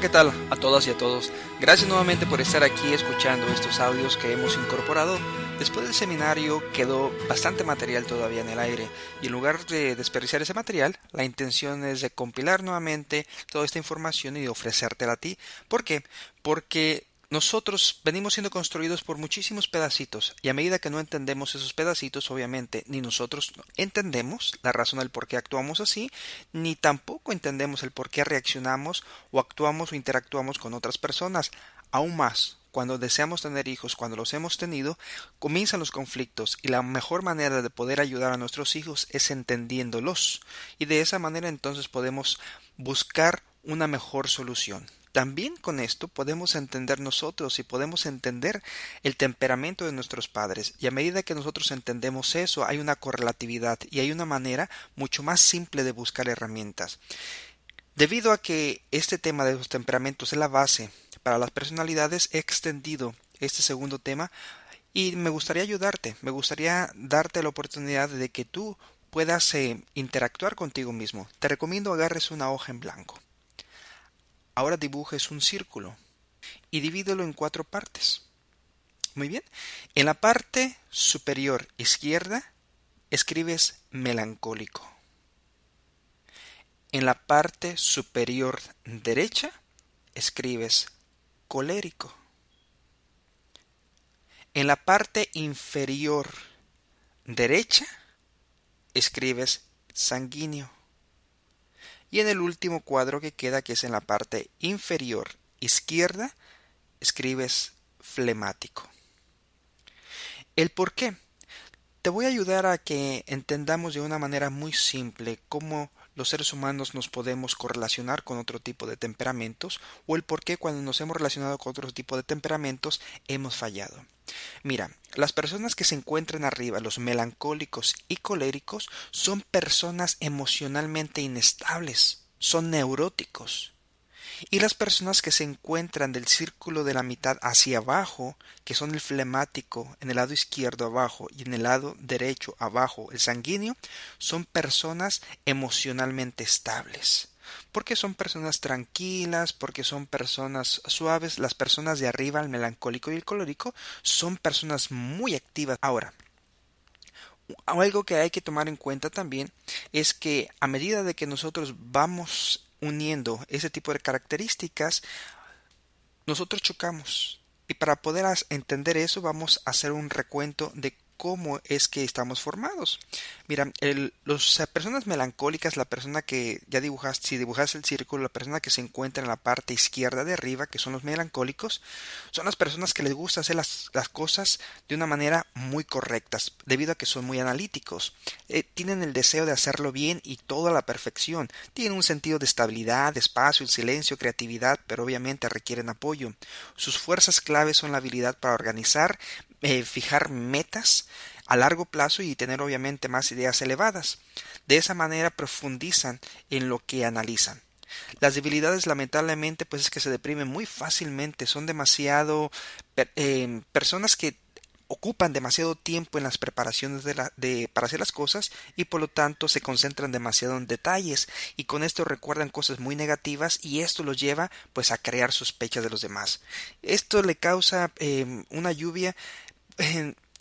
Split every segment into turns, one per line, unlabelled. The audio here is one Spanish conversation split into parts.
¿qué tal a todas y a todos? Gracias nuevamente por estar aquí escuchando estos audios que hemos incorporado. Después del seminario quedó bastante material todavía en el aire y en lugar de desperdiciar ese material, la intención es de compilar nuevamente toda esta información y de ofrecértela a ti. ¿Por qué? Porque nosotros venimos siendo construidos por muchísimos pedacitos y a medida que no entendemos esos pedacitos, obviamente, ni nosotros entendemos la razón del por qué actuamos así, ni tampoco entendemos el por qué reaccionamos o actuamos o interactuamos con otras personas. Aún más, cuando deseamos tener hijos, cuando los hemos tenido, comienzan los conflictos y la mejor manera de poder ayudar a nuestros hijos es entendiéndolos y de esa manera entonces podemos buscar una mejor solución. También con esto podemos entender nosotros y podemos entender el temperamento de nuestros padres. Y a medida que nosotros entendemos eso, hay una correlatividad y hay una manera mucho más simple de buscar herramientas. Debido a que este tema de los temperamentos es la base para las personalidades, he extendido este segundo tema y me gustaría ayudarte, me gustaría darte la oportunidad de que tú puedas eh, interactuar contigo mismo. Te recomiendo agarres una hoja en blanco. Ahora dibujes un círculo y divídelo en cuatro partes. Muy bien. En la parte superior izquierda escribes melancólico. En la parte superior derecha escribes colérico. En la parte inferior derecha escribes sanguíneo. Y en el último cuadro que queda, que es en la parte inferior izquierda, escribes flemático. ¿El por qué? Te voy a ayudar a que entendamos de una manera muy simple cómo los seres humanos nos podemos correlacionar con otro tipo de temperamentos o el por qué cuando nos hemos relacionado con otro tipo de temperamentos hemos fallado. Mira, las personas que se encuentran arriba, los melancólicos y coléricos, son personas emocionalmente inestables, son neuróticos. Y las personas que se encuentran del círculo de la mitad hacia abajo, que son el flemático en el lado izquierdo abajo y en el lado derecho abajo el sanguíneo, son personas emocionalmente estables porque son personas tranquilas, porque son personas suaves, las personas de arriba, el melancólico y el colórico, son personas muy activas. Ahora, algo que hay que tomar en cuenta también es que a medida de que nosotros vamos uniendo ese tipo de características, nosotros chocamos. Y para poder entender eso vamos a hacer un recuento de cómo es que estamos formados. Mira, las personas melancólicas, la persona que ya dibujas, si dibujas el círculo, la persona que se encuentra en la parte izquierda de arriba, que son los melancólicos, son las personas que les gusta hacer las, cosas de una manera muy correctas, debido a que son muy analíticos. Eh, tienen el deseo de hacerlo bien y toda la perfección. Tienen un sentido de estabilidad, espacio, silencio, creatividad, pero obviamente requieren apoyo. Sus fuerzas claves son la habilidad para organizar, eh, fijar metas a largo plazo y tener obviamente más ideas elevadas. De esa manera profundizan en lo que analizan. Las debilidades lamentablemente pues es que se deprimen muy fácilmente, son demasiado eh, personas que ocupan demasiado tiempo en las preparaciones de, la, de, para hacer las cosas y por lo tanto se concentran demasiado en detalles y con esto recuerdan cosas muy negativas y esto los lleva pues a crear sospechas de los demás. Esto le causa eh, una lluvia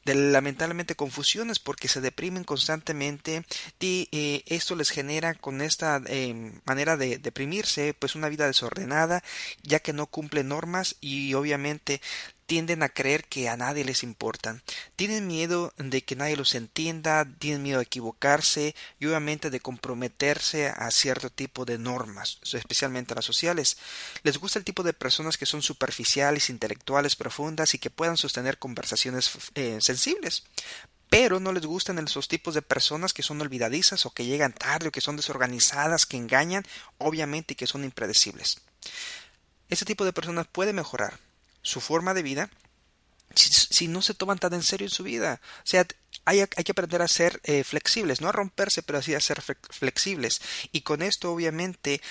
de lamentablemente confusiones porque se deprimen constantemente y eh, esto les genera con esta eh, manera de deprimirse pues una vida desordenada ya que no cumple normas y obviamente tienden a creer que a nadie les importan. Tienen miedo de que nadie los entienda, tienen miedo de equivocarse y obviamente de comprometerse a cierto tipo de normas, especialmente las sociales. Les gusta el tipo de personas que son superficiales, intelectuales, profundas y que puedan sostener conversaciones eh, sensibles pero no les gustan esos tipos de personas que son olvidadizas o que llegan tarde o que son desorganizadas, que engañan, obviamente y que son impredecibles. Ese tipo de personas puede mejorar, su forma de vida si, no se toman tan en serio en su vida. O sea, hay, hay que aprender a ser eh, flexibles, no a romperse, pero así a ser flexibles. Y con esto, obviamente,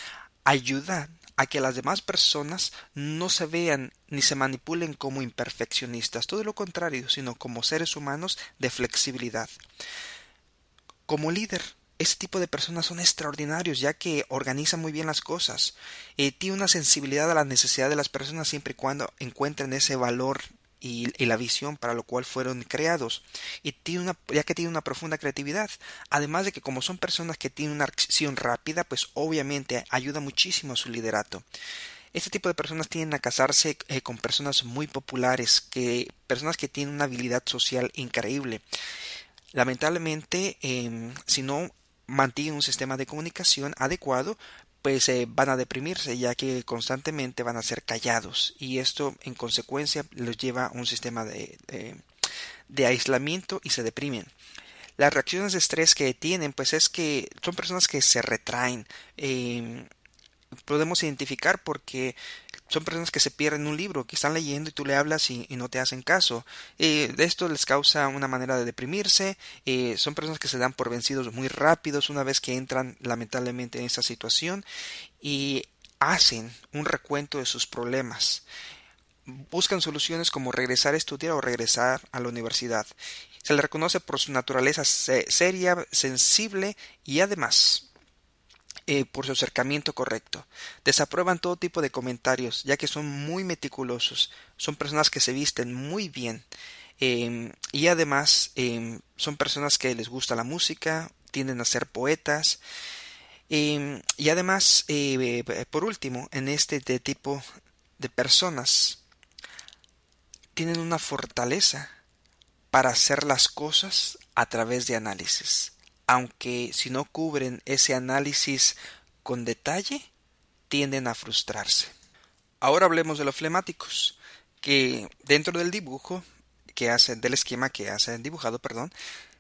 ayuda a que las demás personas no se vean ni se manipulen como imperfeccionistas, todo lo contrario, sino como seres humanos de flexibilidad. Como líder, este tipo de personas son extraordinarios ya que organizan muy bien las cosas. Eh, tiene una sensibilidad a la necesidad de las personas siempre y cuando encuentren ese valor y, la visión para lo cual fueron creados. Y tiene una, ya que tiene una profunda creatividad. Además de que como son personas que tienen una acción rápida pues obviamente ayuda muchísimo a su liderato. Este tipo de personas tienden a casarse eh, con personas muy populares que personas que tienen una habilidad social increíble. Lamentablemente em, si no mantienen un sistema de comunicación adecuado pues eh, van a deprimirse ya que constantemente van a ser callados y esto en consecuencia los lleva a un sistema de, de, aislamiento y se deprimen. Las reacciones de estrés que tienen pues es que son personas que se retraen. Eh, podemos identificar porque son personas que se pierden un libro, que están leyendo y tú le hablas y, no te hacen caso. Eh, esto les causa una manera de deprimirse. Eh, son personas que se dan por vencidos muy rápidos una vez que entran lamentablemente en esa situación y hacen un recuento de sus problemas. Buscan soluciones como regresar a estudiar o regresar a la universidad. Se le reconoce por su naturaleza seria, sensible y además eh, por su acercamiento correcto. Desaprueban todo tipo de comentarios, ya que son muy meticulosos. Son personas que se visten muy bien. Em, y además em, son personas que les gusta la música, tienden a ser poetas. Em, y además, eh, por último, en este tipo de personas, tienen una fortaleza para hacer las cosas a través de análisis aunque si no cubren ese análisis con detalle, tienden a frustrarse. Ahora hablemos de los flemáticos, que dentro del dibujo que hacen, del esquema que hacen dibujado, perdón,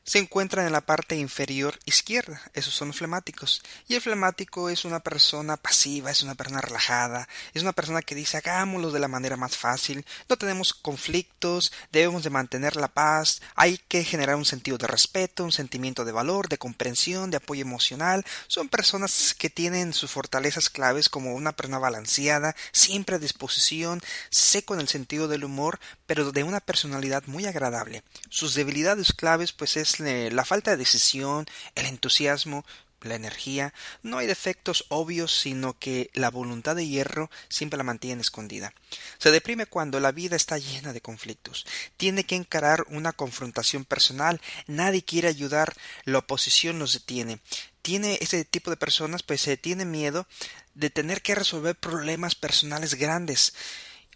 se encuentran en la parte inferior izquierda. Esos son flemáticos. Y el flemático es una persona pasiva, es una persona relajada, es una persona que dice hagámoslo de la manera más fácil, no tenemos conflictos, debemos de mantener la paz, hay que generar un sentido de respeto, un sentimiento de valor, de comprensión, de apoyo emocional. Son personas que tienen sus fortalezas claves como una persona balanceada, siempre a disposición, seco en el sentido del humor, pero de una personalidad muy agradable. Sus debilidades claves pues es la falta de decisión, el entusiasmo, la energía, no hay defectos obvios, sino que la voluntad de hierro siempre la mantiene escondida. Se deprime cuando la vida está llena de conflictos. Tiene que encarar una confrontación personal, nadie quiere ayudar, la oposición los detiene. Tiene ese tipo de personas, pues se tiene miedo de tener que resolver problemas personales grandes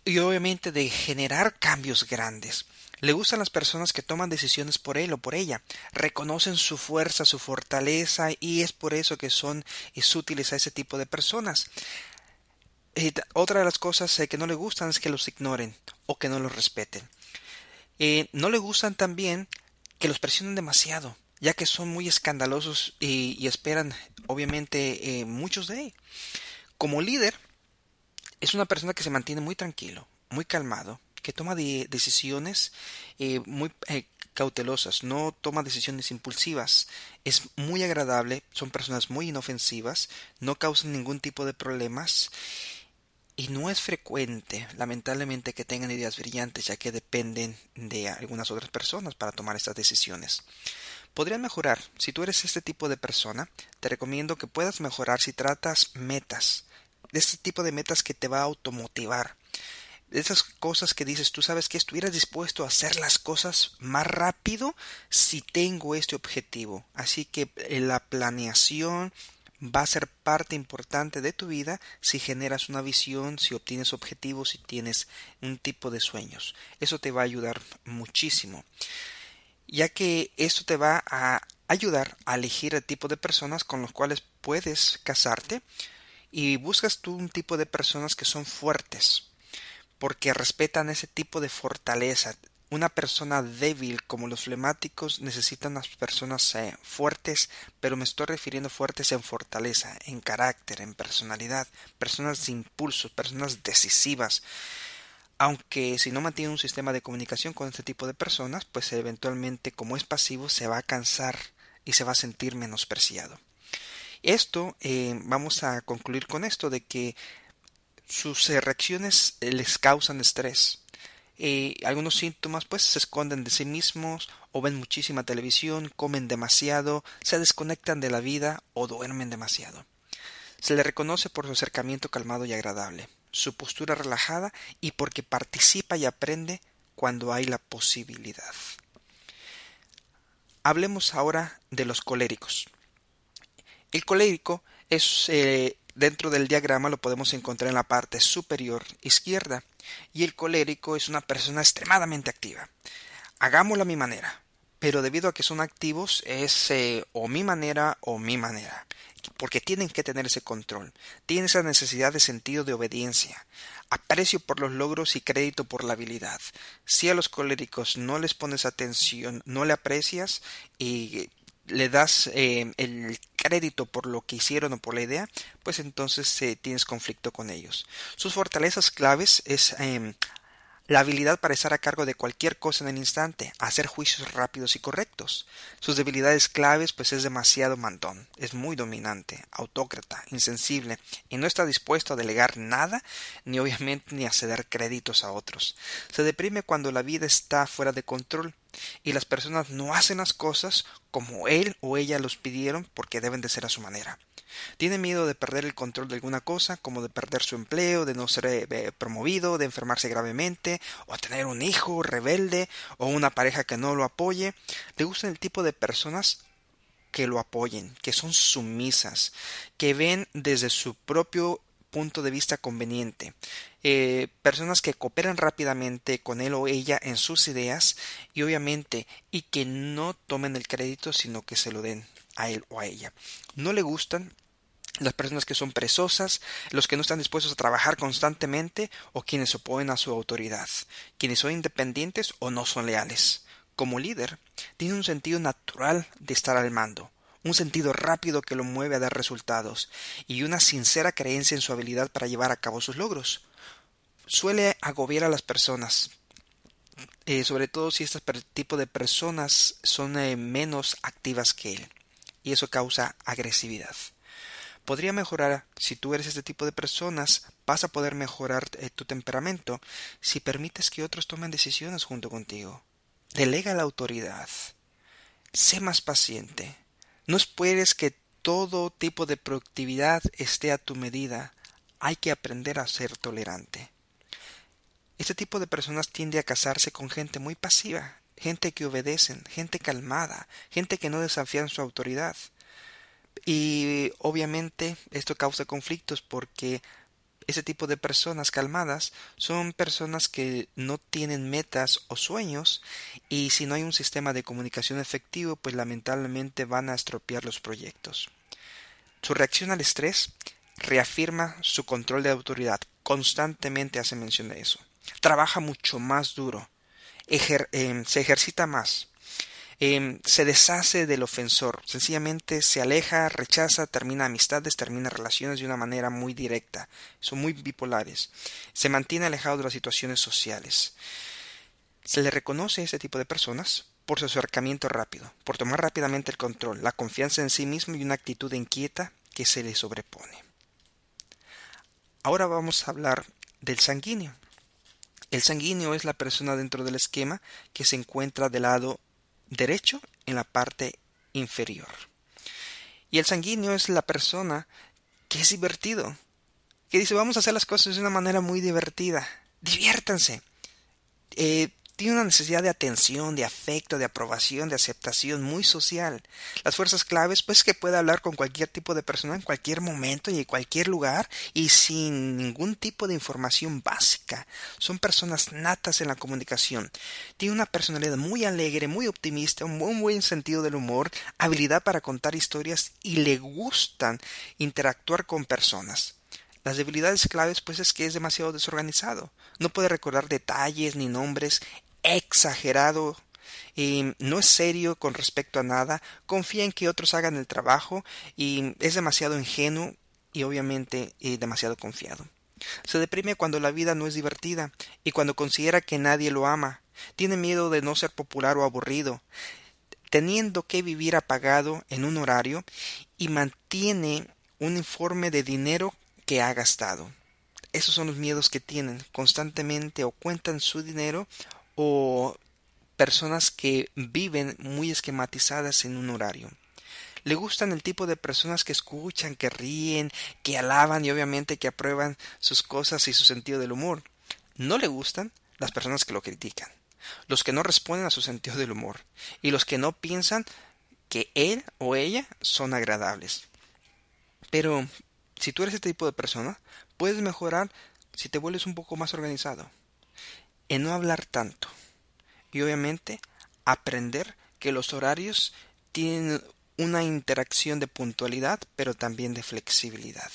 y obviamente de generar cambios grandes. Le gustan las personas que toman decisiones por él o por ella, reconocen su fuerza, su fortaleza y es por eso que son útiles a ese tipo de personas. Eh, otra de las cosas eh, que no le gustan es que los ignoren o que no los respeten. Eh, no le gustan también que los presionen demasiado, ya que son muy escandalosos y, esperan, obviamente, muchos de él. Como líder, es una persona que se mantiene muy tranquilo, muy calmado, que toma decisiones eh, muy eh, cautelosas, no toma decisiones impulsivas, es muy agradable, son personas muy inofensivas, no causan ningún tipo de problemas y no es frecuente, lamentablemente, que tengan ideas brillantes, ya que dependen de algunas otras personas para tomar estas decisiones. Podrían mejorar. Si tú eres este tipo de persona, te recomiendo que puedas mejorar si tratas metas, de este tipo de metas que te va a automotivar, esas cosas que dices, tú sabes que estuvieras dispuesto a hacer las cosas más rápido si tengo este objetivo. Así que eh, la planeación va a ser parte importante de tu vida si generas una visión, si obtienes objetivos, si tienes un tipo de sueños. Eso te va a ayudar muchísimo, ya que esto te va a ayudar a elegir el tipo de personas con los cuales puedes casarte y buscas tú un tipo de personas que son fuertes, porque respetan ese tipo de fortaleza. Una persona débil como los flemáticos necesitan las personas eh, fuertes, pero me estoy refiriendo fuertes en fortaleza, en carácter, en personalidad, personas de impulso, personas decisivas. Aunque si no mantiene un sistema de comunicación con este tipo de personas, pues eventualmente como es pasivo se va a cansar y se va a sentir menospreciado. Esto, eh, vamos a concluir con esto de que sus reacciones eh, les causan estrés. eh, algunos síntomas pues se esconden de sí mismos o ven muchísima televisión, comen demasiado, se desconectan de la vida o duermen demasiado. Se le reconoce por su acercamiento calmado y agradable, su postura relajada y porque participa y aprende cuando hay la posibilidad. Hablemos ahora de los coléricos. El colérico es eh, dentro del diagrama lo podemos encontrar en la parte superior izquierda y el colérico es una persona extremadamente activa. Hagámoslo a mi manera, pero debido a que son activos es eh, o mi manera o mi manera, porque tienen que tener ese control, tienen esa necesidad de sentido de obediencia, aprecio por los logros y crédito por la habilidad. Si a los coléricos no les pones atención, no le aprecias y le das eh, el crédito por lo que hicieron o por la idea, pues entonces eh, tienes conflicto con ellos. Sus fortalezas claves es em, la habilidad para estar a cargo de cualquier cosa en el instante, hacer juicios rápidos y correctos. Sus debilidades claves pues es demasiado mandón, es muy dominante, autócrata, insensible y no está dispuesto a delegar nada ni obviamente ni a ceder créditos a otros. Se deprime cuando la vida está fuera de control y las personas no hacen las cosas como él o ella los pidieron porque deben de ser a su manera. Tiene miedo de perder el control de alguna cosa, como de perder su empleo, de no ser eh, promovido, de enfermarse gravemente, o tener un hijo rebelde, o una pareja que no lo apoye. Le gustan el tipo de personas que lo apoyen, que son sumisas, que ven desde su propio punto de vista conveniente. Eh, personas que cooperan rápidamente con él o ella en sus ideas y obviamente y que no tomen el crédito sino que se lo den a él o a ella. No le gustan las personas que son presosas, los que no están dispuestos a trabajar constantemente o quienes se oponen a su autoridad, quienes son independientes o no son leales. Como líder, tiene un sentido natural de estar al mando, un sentido rápido que lo mueve a dar resultados y una sincera creencia en su habilidad para llevar a cabo sus logros. Suele agobiar a las personas, eh, sobre todo si este tipo de personas son eh, menos activas que él, y eso causa agresividad podría mejorar si tú eres este tipo de personas, vas a poder mejorar eh, tu temperamento si permites que otros tomen decisiones junto contigo. Delega la autoridad. Sé más paciente. No esperes que todo tipo de productividad esté a tu medida. Hay que aprender a ser tolerante. Este tipo de personas tiende a casarse con gente muy pasiva, gente que obedecen, gente calmada, gente que no desafían su autoridad. Y obviamente esto causa conflictos porque ese tipo de personas calmadas son personas que no tienen metas o sueños y si no hay un sistema de comunicación efectivo pues lamentablemente van a estropear los proyectos. Su reacción al estrés reafirma su control de autoridad, constantemente hace mención de eso. Trabaja mucho más duro, eh, se ejercita más, Em, se deshace del ofensor, sencillamente se aleja, rechaza, termina amistades, termina relaciones de una manera muy directa, son muy bipolares, se mantiene alejado de las situaciones sociales. Se le reconoce a este tipo de personas por su acercamiento rápido, por tomar rápidamente el control, la confianza en sí mismo y una actitud inquieta que se le sobrepone. Ahora vamos a hablar del sanguíneo. El sanguíneo es la persona dentro del esquema que se encuentra del lado derecho en la parte inferior. Y el sanguíneo es la persona que es divertido, que dice vamos a hacer las cosas de una manera muy divertida. Diviértanse. Eh, tiene una necesidad de atención, de afecto, de aprobación, de aceptación muy social. Las fuerzas claves, pues que puede hablar con cualquier tipo de persona en cualquier momento y en cualquier lugar y sin ningún tipo de información básica. Son personas natas en la comunicación. Tiene una personalidad muy alegre, muy optimista, un muy buen sentido del humor, habilidad para contar historias y le gustan interactuar con personas. Las debilidades claves pues es que es demasiado desorganizado. No puede recordar detalles ni nombres, exagerado y no es serio con respecto a nada, confía en que otros hagan el trabajo y es demasiado ingenuo y obviamente demasiado confiado. Se deprime cuando la vida no es divertida y cuando considera que nadie lo ama. Tiene miedo de no ser popular o aburrido, teniendo que vivir apagado en un horario y mantiene un informe de dinero que ha gastado. esos son los miedos que tienen constantemente o cuentan su dinero o personas que viven muy esquematizadas en un horario. Le gustan el tipo de personas que escuchan, que ríen, que alaban y obviamente que aprueban sus cosas y su sentido del humor. No le gustan las personas que lo critican, los que no responden a su sentido del humor y los que no piensan que él o ella son agradables. Pero si tú eres este tipo de persona, puedes mejorar si te vuelves un poco más organizado, en no hablar tanto y obviamente aprender que los horarios tienen una interacción de puntualidad pero también de flexibilidad.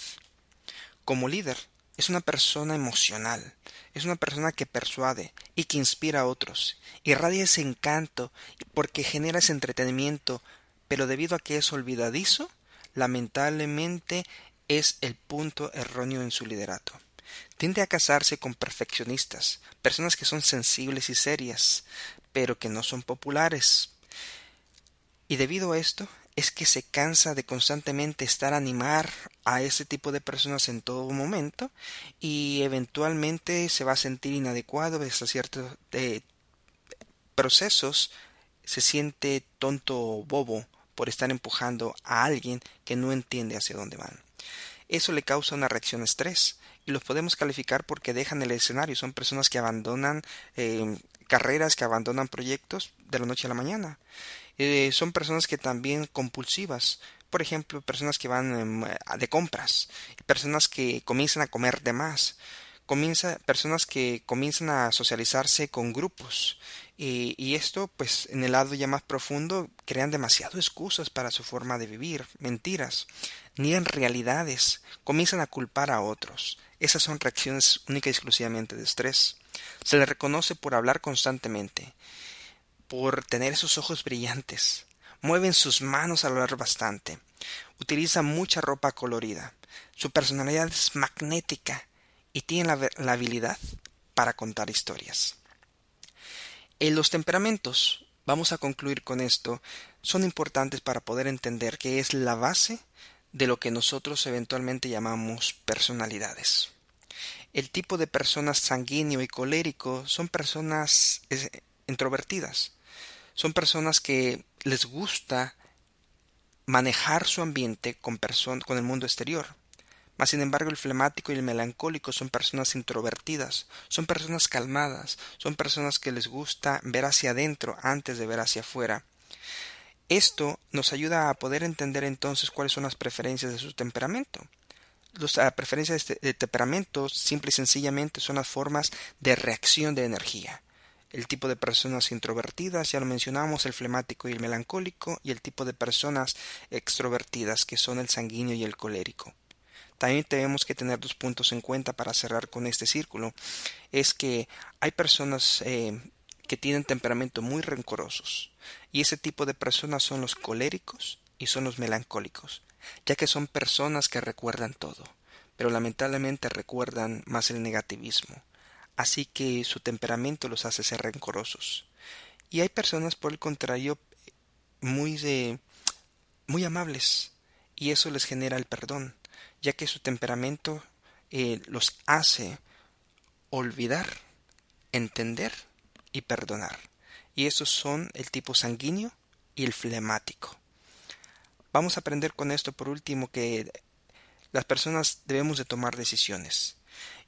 Como líder, es una persona emocional, es una persona que persuade y que inspira a otros, irradia ese encanto porque genera ese entretenimiento, pero debido a que es olvidadizo, lamentablemente es el punto erróneo en su liderato. Tiende a casarse con perfeccionistas, personas que son sensibles y serias, pero que no son populares. Y debido a esto, es que se cansa de constantemente estar a animar a ese tipo de personas en todo momento y eventualmente se va a sentir inadecuado hasta ciertos eh, procesos se siente tonto o bobo por estar empujando a alguien que no entiende hacia dónde van. Eso le causa una reacción estrés y los podemos calificar porque dejan el escenario. Son personas que abandonan eh, carreras, que abandonan proyectos de la noche a la mañana. Eh, son personas que también compulsivas, por ejemplo, personas que van em, de compras, personas que comienzan a comer de más, personas que comienzan a socializarse con grupos y, y, esto pues en el lado ya más profundo crean demasiado excusas para su forma de vivir, mentiras, niegan realidades, comienzan a culpar a otros. Esas son reacciones únicas y exclusivamente de estrés. Se le reconoce por hablar constantemente, por tener esos ojos brillantes. Mueven sus manos al hablar bastante. Utiliza mucha ropa colorida. Su personalidad es magnética y tiene la, la habilidad para contar historias. En los temperamentos, vamos a concluir con esto, son importantes para poder entender que es la base de lo que nosotros eventualmente llamamos personalidades. El tipo de personas sanguíneo y colérico son personas introvertidas, son personas que les gusta manejar su ambiente con, el mundo exterior. Mas sin embargo el flemático y el melancólico son personas introvertidas, son personas calmadas, son personas que les gusta ver hacia adentro antes de ver hacia afuera. Esto nos ayuda a poder entender entonces cuáles son las preferencias de su temperamento. Las ah, preferencias de temperamento simple y sencillamente son las formas de reacción de energía el tipo de personas introvertidas, ya lo mencionamos, el flemático y el melancólico, y el tipo de personas extrovertidas, que son el sanguíneo y el colérico. También tenemos que tener dos puntos en cuenta para cerrar con este círculo. Es que hay personas eh, que tienen temperamento muy rencorosos, y ese tipo de personas son los coléricos y son los melancólicos, ya que son personas que recuerdan todo, pero lamentablemente recuerdan más el negativismo así que su temperamento los hace ser rencorosos. Y hay personas, por el contrario, muy de, muy amables, y eso les genera el perdón, ya que su temperamento eh, los hace olvidar, entender y perdonar. Y esos son el tipo sanguíneo y el flemático. Vamos a aprender con esto por último que las personas debemos de tomar decisiones.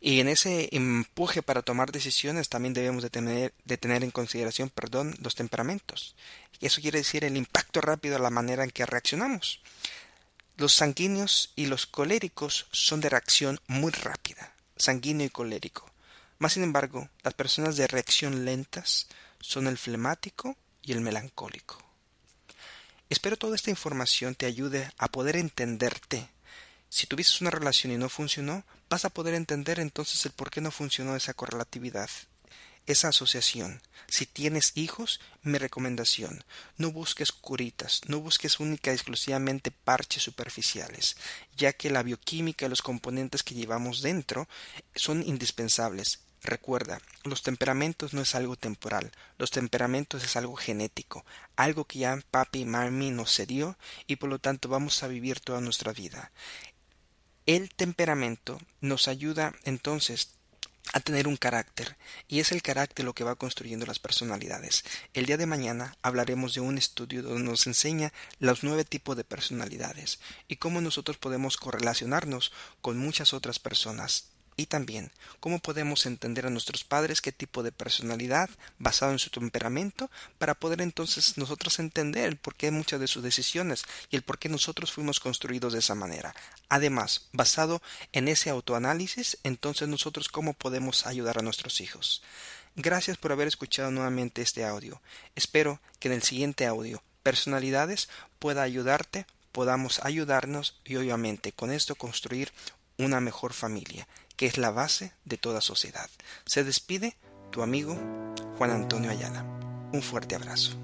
Y en ese empuje para tomar decisiones también debemos de tener, de tener en consideración perdón, los temperamentos. Eso quiere decir el impacto rápido a la manera en que reaccionamos. Los sanguíneos y los coléricos son de reacción muy rápida, sanguíneo y colérico. Más sin embargo, las personas de reacción lentas son el flemático y el melancólico. Espero toda esta información te ayude a poder entenderte si tuviste una relación y no funcionó, vas a poder entender entonces el por qué no funcionó esa correlatividad, esa asociación. Si tienes hijos, mi recomendación, no busques curitas, no busques única y exclusivamente parches superficiales, ya que la bioquímica y los componentes que llevamos dentro son indispensables. Recuerda, los temperamentos no es algo temporal, los temperamentos es algo genético, algo que ya papi y mami nos dio y por lo tanto vamos a vivir toda nuestra vida. El temperamento nos ayuda entonces a tener un carácter, y es el carácter lo que va construyendo las personalidades. El día de mañana hablaremos de un estudio donde nos enseña los nueve tipos de personalidades y cómo nosotros podemos correlacionarnos con muchas otras personas y también cómo podemos entender a nuestros padres qué tipo de personalidad basado en su temperamento para poder entonces nosotros entender el por qué muchas de sus decisiones y el por qué nosotros fuimos construidos de esa manera. Además, basado en ese autoanálisis, entonces nosotros cómo podemos ayudar a nuestros hijos. Gracias por haber escuchado nuevamente este audio. Espero que en el siguiente audio, personalidades, pueda ayudarte, podamos ayudarnos y obviamente con esto construir una mejor familia que es la base de toda sociedad. Se despide tu amigo Juan Antonio Ayala. Un fuerte abrazo.